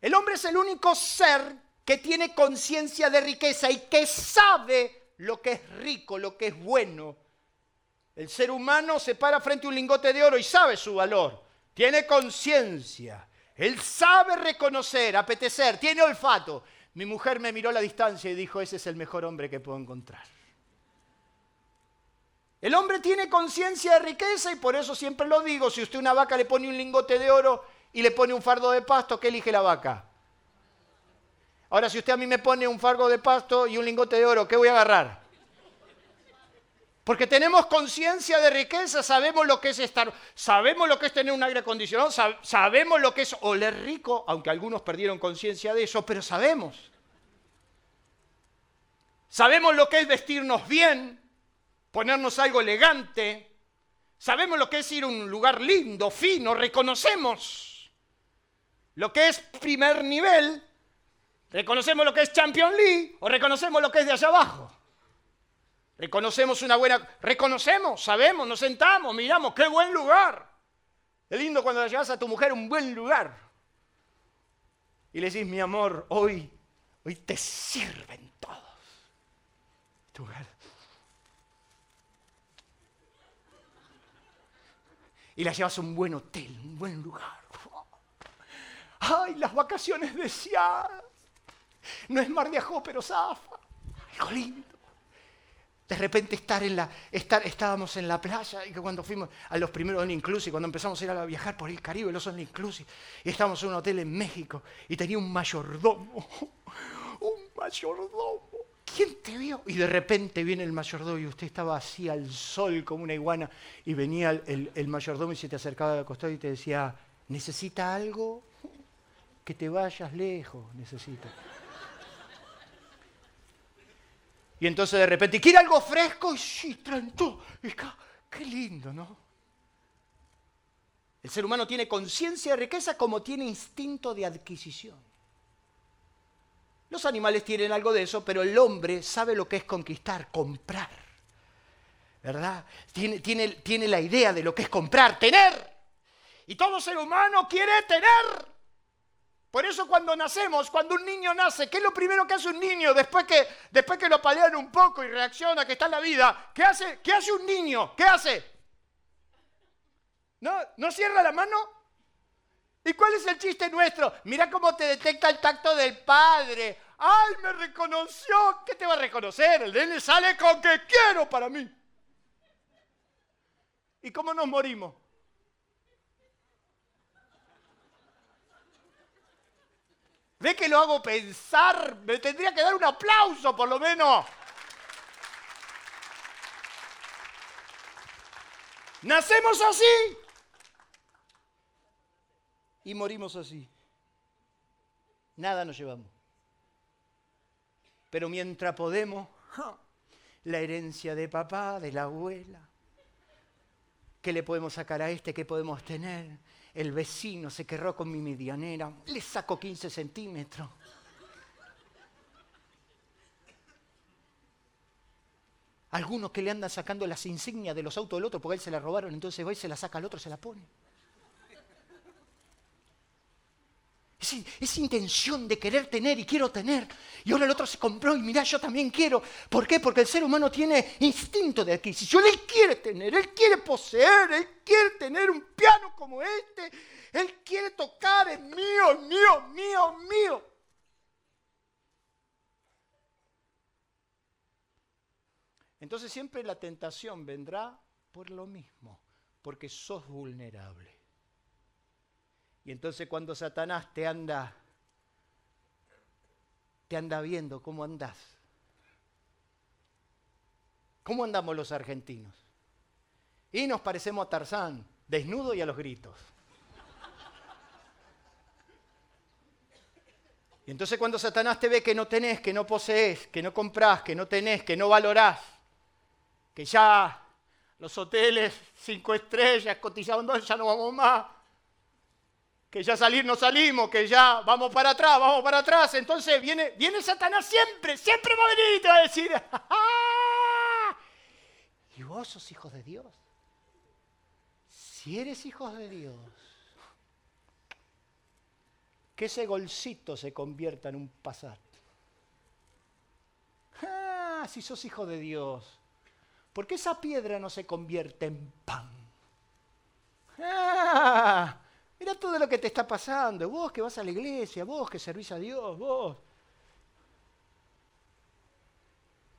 El hombre es el único ser que tiene conciencia de riqueza y que sabe lo que es rico, lo que es bueno. El ser humano se para frente a un lingote de oro y sabe su valor. Tiene conciencia. Él sabe reconocer, apetecer, tiene olfato. Mi mujer me miró a la distancia y dijo, ese es el mejor hombre que puedo encontrar. El hombre tiene conciencia de riqueza y por eso siempre lo digo, si usted a una vaca le pone un lingote de oro y le pone un fardo de pasto, ¿qué elige la vaca? Ahora, si usted a mí me pone un fargo de pasto y un lingote de oro, ¿qué voy a agarrar? Porque tenemos conciencia de riqueza, sabemos lo que es estar, sabemos lo que es tener un aire acondicionado, sabemos lo que es oler rico, aunque algunos perdieron conciencia de eso, pero sabemos. Sabemos lo que es vestirnos bien, ponernos algo elegante, sabemos lo que es ir a un lugar lindo, fino, reconocemos lo que es primer nivel ¿Reconocemos lo que es Champion League o reconocemos lo que es de allá abajo? Reconocemos una buena... Reconocemos, sabemos, nos sentamos, miramos, qué buen lugar. Es lindo cuando le llevas a tu mujer un buen lugar. Y le decís, mi amor, hoy, hoy te sirven todos. Tu mujer. Y la llevas a un buen hotel, un buen lugar. ¡Ay, las vacaciones deseadas! No es mar de ajo, pero zafa. Algo lindo. De repente estar en la, estar, estábamos en la playa y que cuando fuimos a los primeros All Inclusive, cuando empezamos a ir a viajar por el Caribe, los All Inclusive, y estábamos en un hotel en México y tenía un mayordomo, un mayordomo. ¿Quién te vio? Y de repente viene el mayordomo y usted estaba así al sol como una iguana y venía el, el mayordomo y se te acercaba al costado y te decía, ¿necesita algo? Que te vayas lejos, necesita. Y entonces de repente, ¿quiere algo fresco? Y sí, traen todo. qué lindo, ¿no? El ser humano tiene conciencia de riqueza como tiene instinto de adquisición. Los animales tienen algo de eso, pero el hombre sabe lo que es conquistar, comprar. ¿Verdad? Tiene, tiene, tiene la idea de lo que es comprar, tener. Y todo ser humano quiere tener. Por eso cuando nacemos, cuando un niño nace, ¿qué es lo primero que hace un niño después que, después que lo palean un poco y reacciona que está en la vida? ¿Qué hace, qué hace un niño? ¿Qué hace? ¿No, ¿No cierra la mano? ¿Y cuál es el chiste nuestro? Mira cómo te detecta el tacto del padre. ¡Ay, me reconoció! ¿Qué te va a reconocer? El nene sale con que quiero para mí. ¿Y cómo nos morimos? ¿Ve que lo hago pensar? Me tendría que dar un aplauso por lo menos. Nacemos así y morimos así. Nada nos llevamos. Pero mientras podemos, la herencia de papá, de la abuela, ¿qué le podemos sacar a este? ¿Qué podemos tener? El vecino se querró con mi medianera, le saco 15 centímetros. Algunos que le andan sacando las insignias de los autos del otro porque él se la robaron, entonces va y se la saca al otro, se la pone. Esa intención de querer tener y quiero tener. Y ahora el otro se compró y mira, yo también quiero. ¿Por qué? Porque el ser humano tiene instinto de adquisición. Él quiere tener, él quiere poseer, él quiere tener un piano como este. Él quiere tocar, es mío, es mío, mío, mío. Entonces siempre la tentación vendrá por lo mismo, porque sos vulnerable. Y entonces cuando Satanás te anda te anda viendo cómo andás. ¿Cómo andamos los argentinos? Y nos parecemos a Tarzán, desnudo y a los gritos. Y entonces cuando Satanás te ve que no tenés, que no posees, que no comprás, que no tenés, que no valorás, que ya los hoteles cinco estrellas cotizados ya no vamos más, que ya salir no salimos, que ya vamos para atrás, vamos para atrás. Entonces viene, viene Satanás siempre, siempre va a venir y te va a decir, ¡Ah! y vos sos hijos de Dios. Si eres hijos de Dios, que ese golcito se convierta en un pasar. Ah, si sos hijo de Dios, ¿por qué esa piedra no se convierte en pan? Ah, Mira todo lo que te está pasando. Vos que vas a la iglesia, vos que servís a Dios, vos.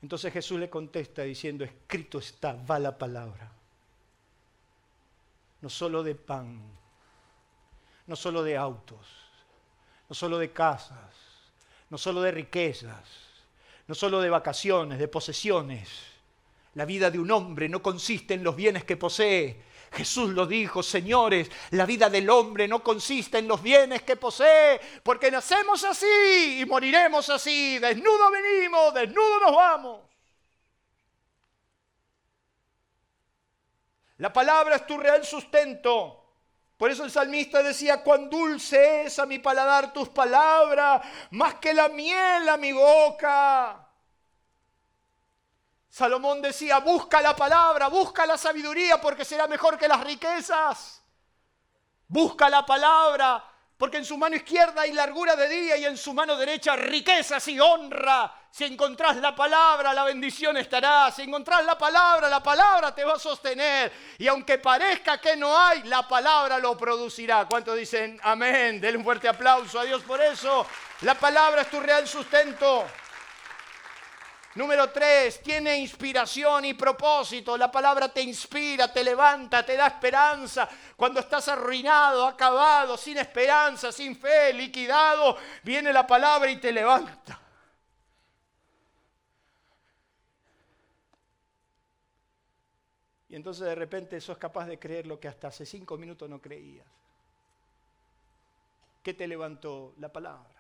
Entonces Jesús le contesta diciendo, escrito está, va la palabra. No solo de pan, no solo de autos, no solo de casas, no solo de riquezas, no solo de vacaciones, de posesiones. La vida de un hombre no consiste en los bienes que posee, Jesús lo dijo, señores, la vida del hombre no consiste en los bienes que posee, porque nacemos así y moriremos así, desnudo venimos, desnudo nos vamos. La palabra es tu real sustento. Por eso el salmista decía, cuán dulce es a mi paladar tus palabras, más que la miel a mi boca. Salomón decía, busca la palabra, busca la sabiduría porque será mejor que las riquezas. Busca la palabra porque en su mano izquierda hay largura de día y en su mano derecha riquezas y honra. Si encontrás la palabra, la bendición estará. Si encontrás la palabra, la palabra te va a sostener. Y aunque parezca que no hay, la palabra lo producirá. ¿Cuántos dicen amén? Denle un fuerte aplauso a Dios por eso. La palabra es tu real sustento. Número tres, tiene inspiración y propósito. La palabra te inspira, te levanta, te da esperanza. Cuando estás arruinado, acabado, sin esperanza, sin fe, liquidado, viene la palabra y te levanta. Y entonces de repente sos capaz de creer lo que hasta hace cinco minutos no creías. ¿Qué te levantó? La palabra.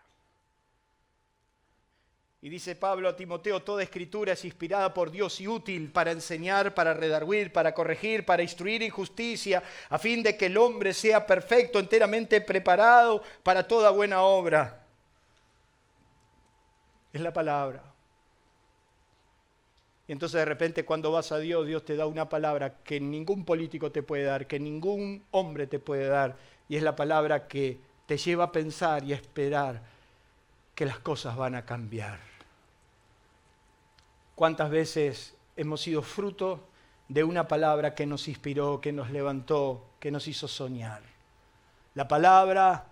Y dice Pablo a Timoteo, toda escritura es inspirada por Dios y útil para enseñar, para redarguir, para corregir, para instruir en justicia, a fin de que el hombre sea perfecto, enteramente preparado para toda buena obra. Es la palabra. Y entonces de repente cuando vas a Dios, Dios te da una palabra que ningún político te puede dar, que ningún hombre te puede dar. Y es la palabra que te lleva a pensar y a esperar que las cosas van a cambiar. ¿Cuántas veces hemos sido fruto de una palabra que nos inspiró, que nos levantó, que nos hizo soñar? La palabra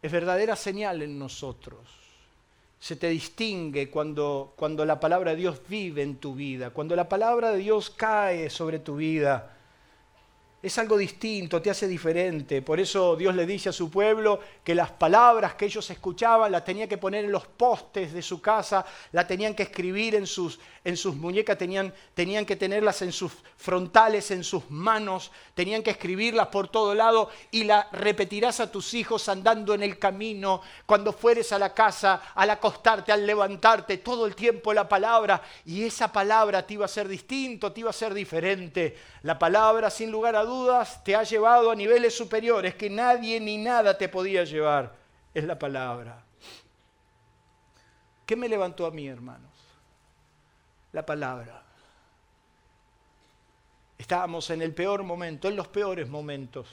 es verdadera señal en nosotros. Se te distingue cuando, cuando la palabra de Dios vive en tu vida, cuando la palabra de Dios cae sobre tu vida es algo distinto, te hace diferente. Por eso Dios le dice a su pueblo que las palabras que ellos escuchaban las tenía que poner en los postes de su casa, las tenían que escribir en sus, en sus muñecas, tenían, tenían que tenerlas en sus frontales, en sus manos, tenían que escribirlas por todo lado y la repetirás a tus hijos andando en el camino, cuando fueres a la casa, al acostarte, al levantarte, todo el tiempo la palabra. Y esa palabra te iba a ser distinto, te iba a ser diferente. La palabra, sin lugar a dudas, te ha llevado a niveles superiores que nadie ni nada te podía llevar. Es la palabra. ¿Qué me levantó a mí, hermanos? La palabra. Estábamos en el peor momento, en los peores momentos.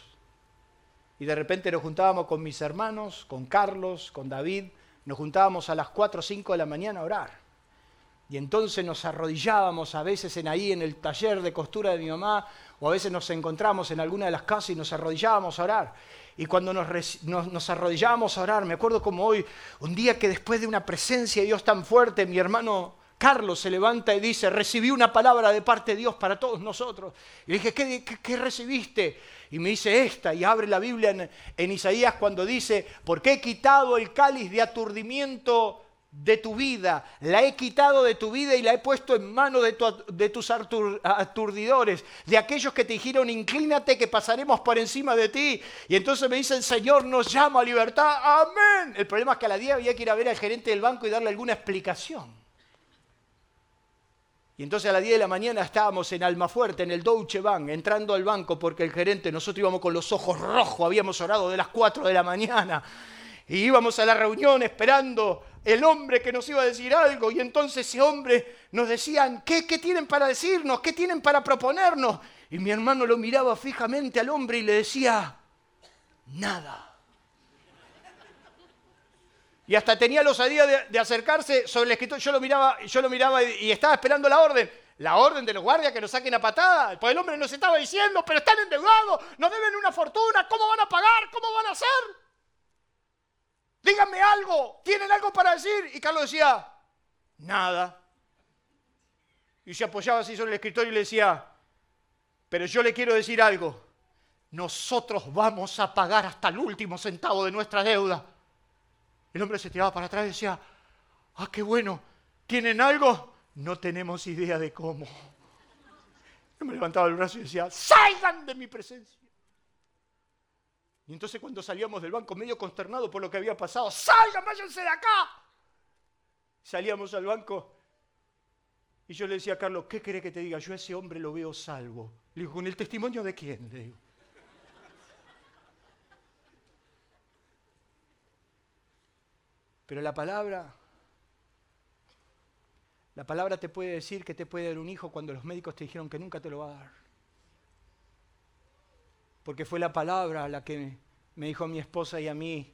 y de repente nos juntábamos con mis hermanos, con Carlos, con David, nos juntábamos a las 4 o 5 de la mañana a orar. Y entonces nos arrodillábamos a veces en ahí en el taller de costura de mi mamá, o a veces nos encontramos en alguna de las casas y nos arrodillábamos a orar. Y cuando nos, nos, arrodillábamos a orar, me acuerdo como hoy, un día que después de una presencia de Dios tan fuerte, mi hermano Carlos se levanta y dice, recibí una palabra de parte de Dios para todos nosotros. Y le dije, ¿qué, recibiste? Y me dice esta, y abre la Biblia en Isaías cuando dice, porque he quitado el cáliz de aturdimiento de tu vida, la he quitado de tu vida y la he puesto en manos de, tus aturdidores, de aquellos que te dijeron, inclínate que pasaremos por encima de ti. Y entonces me dice, el Señor nos llama a libertad, amén. El problema es que a la día había que ir a ver al gerente del banco y darle alguna explicación. Y entonces a las 10 de la mañana estábamos en Almafuerte, en el Deutsche Bank, entrando al banco porque el gerente, nosotros íbamos con los ojos rojos, habíamos orado de las 4 de la mañana. Y íbamos a la reunión esperando el hombre que nos iba a decir algo y entonces ese hombre nos decían, ¿qué, ¿qué tienen para decirnos? ¿Qué tienen para proponernos? Y mi hermano lo miraba fijamente al hombre y le decía, nada. Y hasta tenía la osadía de, acercarse sobre el escritorio. Yo lo miraba, yo lo miraba y, estaba esperando la orden. La orden de los guardias que nos saquen a patada. Pues el hombre nos estaba diciendo, pero están endeudados, nos deben una fortuna, ¿cómo van a pagar? ¿Cómo van a hacer? Díganme algo, ¿tienen algo para decir? Y Carlos decía, nada. Y se apoyaba así sobre el escritorio y le decía, pero yo le quiero decir algo, nosotros vamos a pagar hasta el último centavo de nuestra deuda. El hombre se tiraba para atrás y decía, ah, qué bueno, ¿tienen algo? No tenemos idea de cómo. Yo me levantaba el brazo y decía, salgan de mi presencia. Y entonces cuando salíamos del banco medio consternado por lo que había pasado, salgan, váyanse de acá. Salíamos al banco y yo le decía a Carlos, ¿qué quiere que te diga? Yo a ese hombre lo veo salvo. Le digo, ¿con el testimonio de quién? Le digo. Pero la palabra, la palabra te puede decir que te puede dar un hijo cuando los médicos te dijeron que nunca te lo va a dar porque fue la palabra la que me dijo a mi esposa y a mí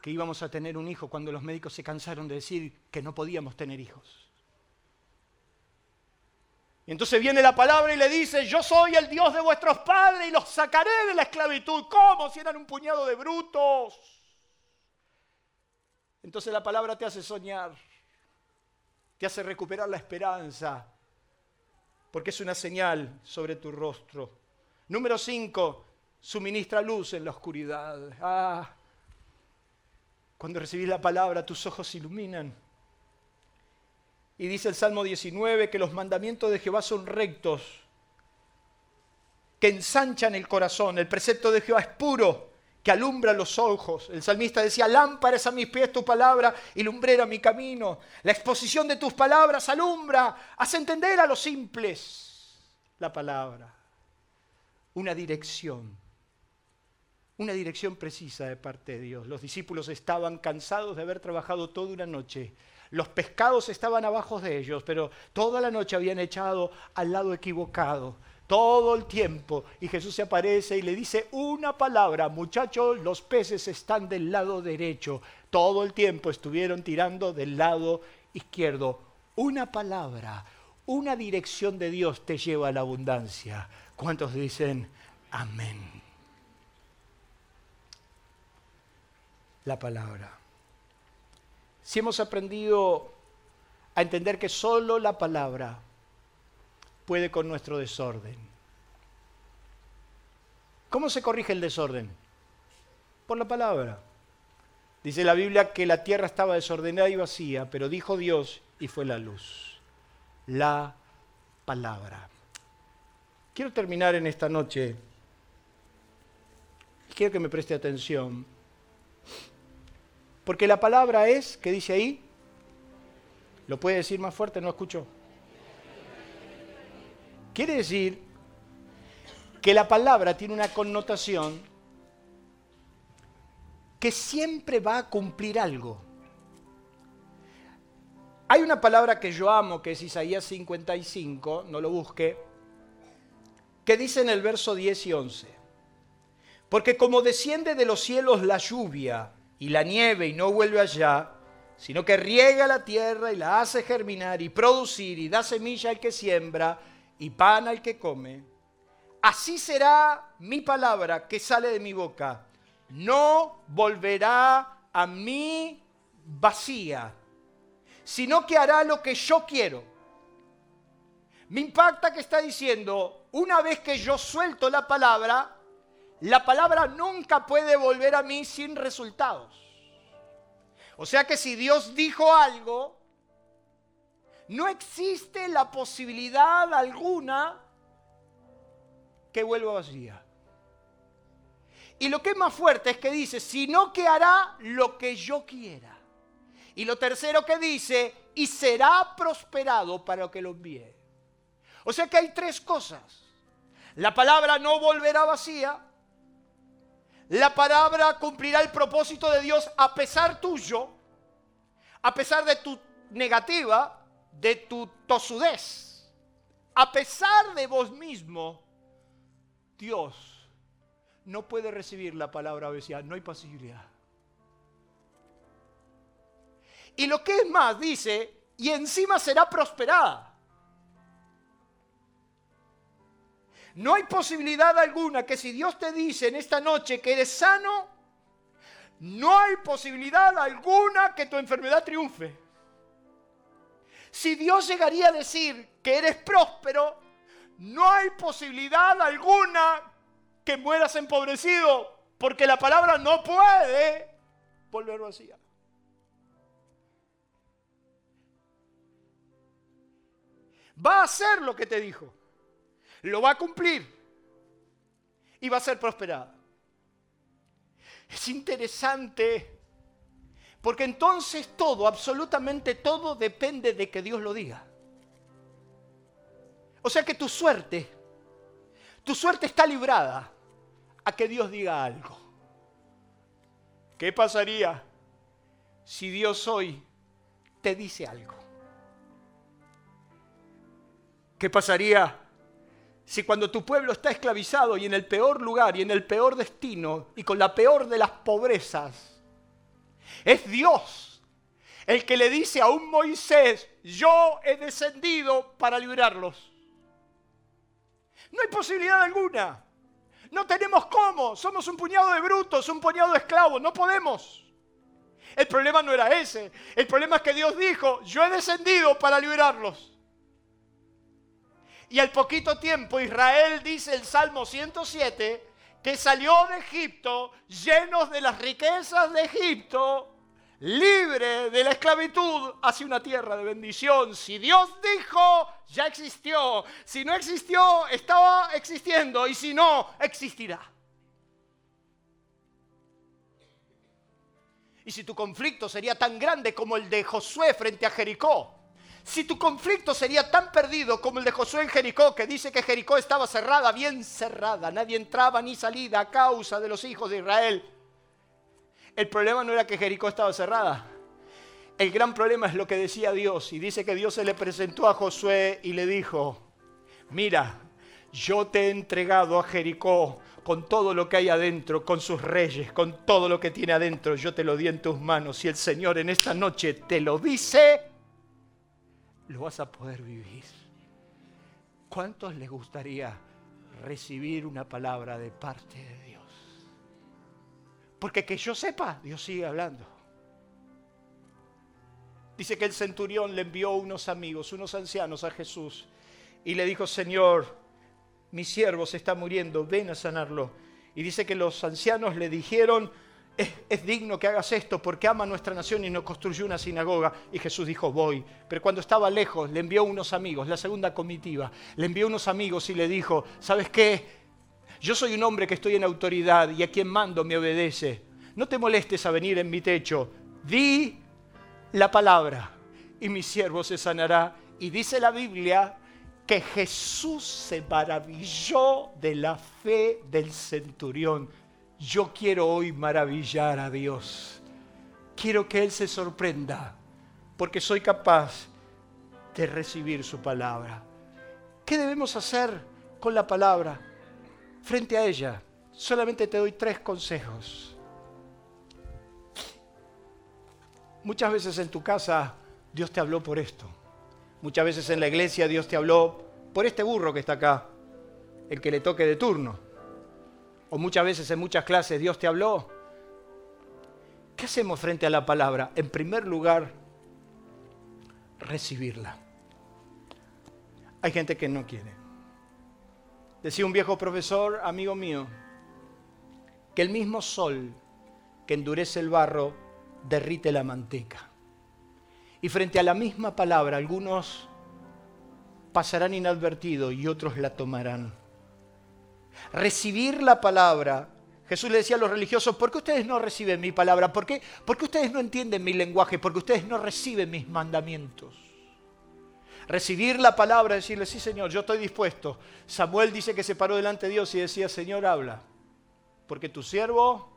que íbamos a tener un hijo cuando los médicos se cansaron de decir que no podíamos tener hijos. Y entonces viene la palabra y le dice, yo soy el Dios de vuestros padres y los sacaré de la esclavitud. ¿Cómo? Si eran un puñado de brutos. Entonces la palabra te hace soñar, te hace recuperar la esperanza, porque es una señal sobre tu rostro. Número 5, suministra luz en la oscuridad. Ah, cuando recibís la palabra, tus ojos se iluminan. Y dice el Salmo 19 que los mandamientos de Jehová son rectos, que ensanchan el corazón. El precepto de Jehová es puro, que alumbra los ojos. El salmista decía, lámparas a mis pies tu palabra y lumbrera mi camino. La exposición de tus palabras alumbra, hace entender a los simples la palabra una dirección, una dirección precisa de parte de Dios. Los discípulos estaban cansados de haber trabajado toda una noche. Los pescados estaban abajo de ellos, pero toda la noche habían echado al lado equivocado, todo el tiempo. Y Jesús se aparece y le dice una palabra, muchachos, los peces están del lado derecho. Todo el tiempo estuvieron tirando del lado izquierdo. Una palabra, una dirección de Dios te lleva a la abundancia. ¿Cuántos dicen amén? La palabra. Si hemos aprendido a entender que solo la palabra puede con nuestro desorden. ¿Cómo se corrige el desorden? Por la palabra. Dice la Biblia que la tierra estaba desordenada y vacía, pero dijo Dios y fue la luz. La palabra. Quiero terminar en esta noche. Quiero que me preste atención. Porque la palabra es, ¿qué dice ahí? ¿Lo puede decir más fuerte? No escucho. Quiere decir que la palabra tiene una connotación que siempre va a cumplir algo. Hay una palabra que yo amo, que es Isaías 55, no lo busque, que dice en el verso 10 y 11, Porque como desciende de los cielos la lluvia y la nieve y no vuelve allá, sino que riega la tierra y la hace germinar y producir y da semilla al que siembra y pan al que come, así será mi palabra que sale de mi boca. No volverá a mí vacía, sino que hará lo que yo quiero. Me impacta que está diciendo, una vez que yo suelto la palabra, la palabra nunca puede volver a mí sin resultados. O sea que si Dios dijo algo, no existe la posibilidad alguna que vuelva vacía. Y lo que es más fuerte es que dice, sino que hará lo que yo quiera. Y lo tercero que dice, y será prosperado para lo que lo envíe. O sea que hay tres cosas. La palabra no volverá vacía, la palabra cumplirá el propósito de Dios a pesar tuyo, a pesar de tu negativa, de tu tosudez. A pesar de vos mismo, Dios no puede recibir la palabra vacía, no hay posibilidad. Y lo que es más, dice, y encima será prosperada. No hay posibilidad alguna que si Dios te dice en esta noche que eres sano, no hay posibilidad alguna que tu enfermedad triunfe. Si Dios llegaría a decir que eres próspero, no hay posibilidad alguna que mueras empobrecido, porque la palabra no puede volver vacía. Va a hacer lo que te dijo lo va a cumplir y va a ser prosperada. Es interesante porque entonces todo, absolutamente todo depende de que Dios lo diga. O sea que tu suerte, tu suerte está librada a que Dios diga algo. ¿Qué pasaría si Dios hoy te dice algo? ¿Qué pasaría si cuando tu pueblo está esclavizado y en el peor lugar y en el peor destino y con la peor de las pobrezas, es Dios el que le dice a un Moisés, yo he descendido para librarlos. No hay posibilidad alguna. No tenemos cómo. Somos un puñado de brutos, un puñado de esclavos. No podemos. El problema no era ese. El problema es que Dios dijo, yo he descendido para librarlos. Y al poquito tiempo Israel dice el Salmo 107 que salió de Egipto llenos de las riquezas de Egipto, libre de la esclavitud hacia una tierra de bendición. Si Dios dijo, ya existió. Si no existió, estaba existiendo. Y si no, existirá. Y si tu conflicto sería tan grande como el de Josué frente a Jericó, si tu conflicto sería tan perdido como el de Josué en Jericó, que dice que Jericó estaba cerrada, bien cerrada, nadie entraba ni salía a causa de los hijos de Israel. El problema no era que Jericó estaba cerrada. El gran problema es lo que decía Dios. Y dice que Dios se le presentó a Josué y le dijo, mira, yo te he entregado a Jericó con todo lo que hay adentro, con sus reyes, con todo lo que tiene adentro. Yo te lo di en tus manos. Y el Señor en esta noche te lo dice lo vas a poder vivir. ¿Cuántos les gustaría recibir una palabra de parte de Dios? Porque que yo sepa, Dios sigue hablando. Dice que el centurión le envió unos amigos, unos ancianos a Jesús y le dijo, Señor, mi siervo se está muriendo, ven a sanarlo. Y dice que los ancianos le dijeron, es, digno que hagas esto porque ama nuestra nación y nos construyó una sinagoga. Y Jesús dijo, voy. Pero cuando estaba lejos, le envió unos amigos, la segunda comitiva, le envió unos amigos y le dijo, ¿sabes qué? Yo soy un hombre que estoy en autoridad y a quien mando me obedece. No te molestes a venir en mi techo. Di la palabra y mi siervo se sanará. Y dice la Biblia que Jesús se maravilló de la fe del centurión yo quiero hoy maravillar a Dios. Quiero que Él se sorprenda porque soy capaz de recibir su palabra. ¿Qué debemos hacer con la palabra frente a ella? solamente te doy tres consejos. Muchas veces en tu casa Dios te habló por esto. Muchas veces en la iglesia Dios te habló por este burro que está acá, el que le toque de turno. O muchas veces en muchas clases Dios te habló. ¿Qué hacemos frente a la palabra? En primer lugar, recibirla. Hay gente que no quiere. Decía un viejo profesor, amigo mío, que el mismo sol que endurece el barro derrite la manteca. Y frente a la misma palabra, algunos pasarán inadvertidos y otros la tomarán. Recibir la palabra. Jesús le decía a los religiosos, ¿por qué ustedes no reciben mi palabra? ¿Por qué, ¿Por qué ustedes no entienden mi lenguaje? Porque ustedes no reciben mis mandamientos. Recibir la palabra, decirle, sí Señor, yo estoy dispuesto. Samuel dice que se paró delante de Dios y decía, Señor, habla. Porque tu siervo...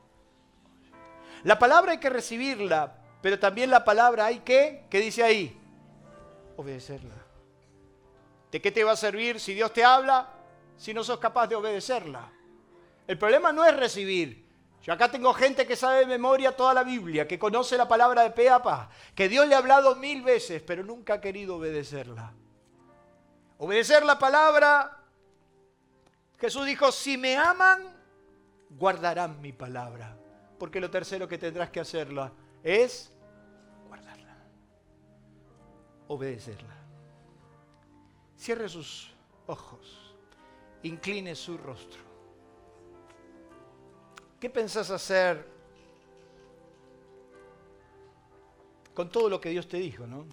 La palabra hay que recibirla, pero también la palabra hay que, ¿qué dice ahí? Obedecerla. ¿De qué te va a servir si Dios te habla si no sos capaz de obedecerla? El problema no es recibir. Yo acá tengo gente que sabe de memoria toda la Biblia, que conoce la palabra de pe que Dios le ha hablado mil veces, pero nunca ha querido obedecerla. Obedecer la palabra, Jesús dijo, si me aman, guardarán mi palabra. Porque lo tercero que tendrás que hacerla es guardarla, obedecerla. Cierre sus ojos, incline su rostro. ¿Qué pensás hacer con todo lo que Dios te dijo, no?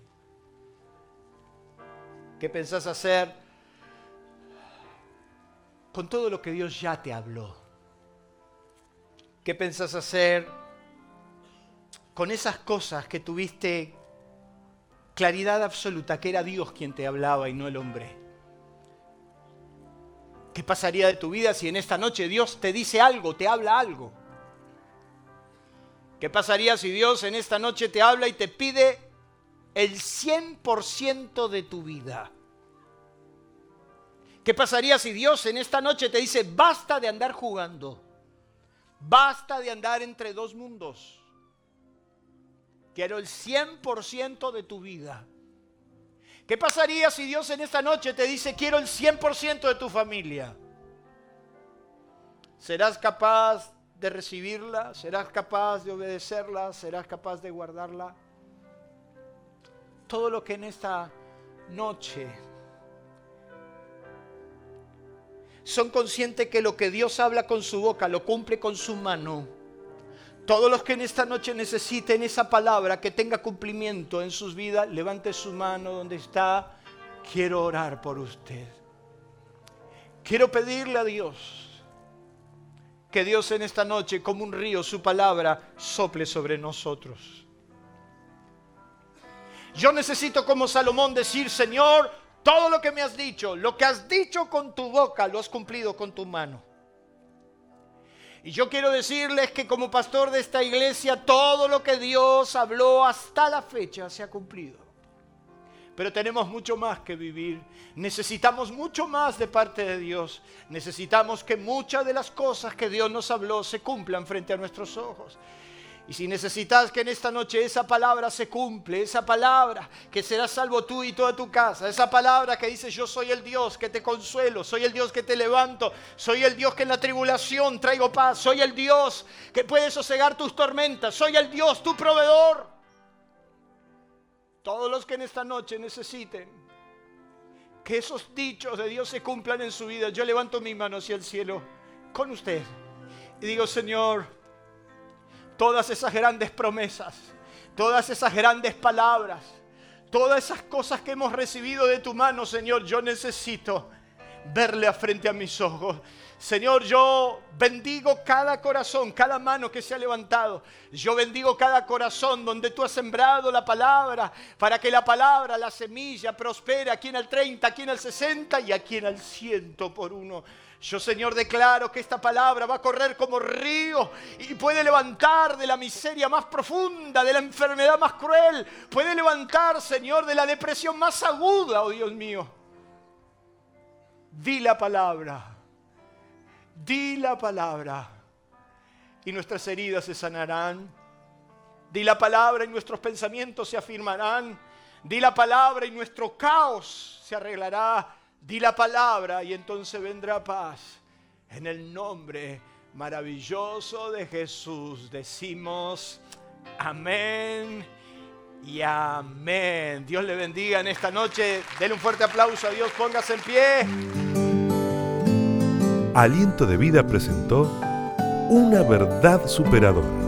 ¿Qué pensás hacer con todo lo que Dios ya te habló? ¿Qué pensás hacer con esas cosas que tuviste claridad absoluta que era Dios quien te hablaba y no el hombre? ¿Qué pasaría de tu vida si en esta noche Dios te dice algo, te habla algo? ¿Qué pasaría si Dios en esta noche te habla y te pide el 100% de tu vida? ¿Qué pasaría si Dios en esta noche te dice, basta de andar jugando, basta de andar entre dos mundos? Quiero el 100% de tu vida. ¿Qué pasaría si Dios en esta noche te dice, quiero el 100% de tu familia? ¿Serás capaz de recibirla? ¿Serás capaz de obedecerla? ¿Serás capaz de guardarla? Todo lo que en esta noche son conscientes que lo que Dios habla con su boca lo cumple con su mano todos los que en esta noche necesiten esa palabra que tenga cumplimiento en sus vidas, levante su mano donde está. Quiero orar por usted. Quiero pedirle a Dios que Dios en esta noche, como un río, su palabra sople sobre nosotros. Yo necesito como Salomón decir, Señor, todo lo que me has dicho, lo que has dicho con tu boca, lo has cumplido con tu mano. Y yo quiero decirles que como pastor de esta iglesia, todo lo que Dios habló hasta la fecha se ha cumplido. Pero tenemos mucho más que vivir. Necesitamos mucho más de parte de Dios. Necesitamos que muchas de las cosas que Dios nos habló se cumplan frente a nuestros ojos. Y si necesitas que en esta noche esa palabra se cumple, esa palabra que será salvo tú y toda tu casa, esa palabra que dice yo soy el Dios que te consuelo, soy el Dios que te levanto, soy el Dios que en la tribulación traigo paz, soy el Dios que puede sosegar tus tormentas, soy el Dios, tu proveedor. Todos los que en esta noche necesiten que esos dichos de Dios se cumplan en su vida, yo levanto mi mano hacia el cielo con usted y digo, Señor, todas esas grandes promesas, todas esas grandes palabras, todas esas cosas que hemos recibido de tu mano, Señor, yo necesito verle a frente a mis ojos. Señor, yo bendigo cada corazón, cada mano que se ha levantado. Yo bendigo cada corazón donde tú has sembrado la palabra para que la palabra, la semilla, prospere aquí en el 30, aquí en el 60 y aquí en el 100 por uno. Yo, Señor, declaro que esta palabra va a correr como río y puede levantar de la miseria más profunda, de la enfermedad más cruel. Puede levantar, Señor, de la depresión más aguda, oh Dios mío. Di la palabra. Di la palabra y nuestras heridas se sanarán. Di la palabra y nuestros pensamientos se afirmarán. Di la palabra y nuestro caos se arreglará. Di la palabra y entonces vendrá paz. En el nombre maravilloso de Jesús decimos amén y amén. Dios le bendiga en esta noche. Denle un fuerte aplauso a Dios. Póngase en pie. Aliento de Vida presentó Una verdad superadora.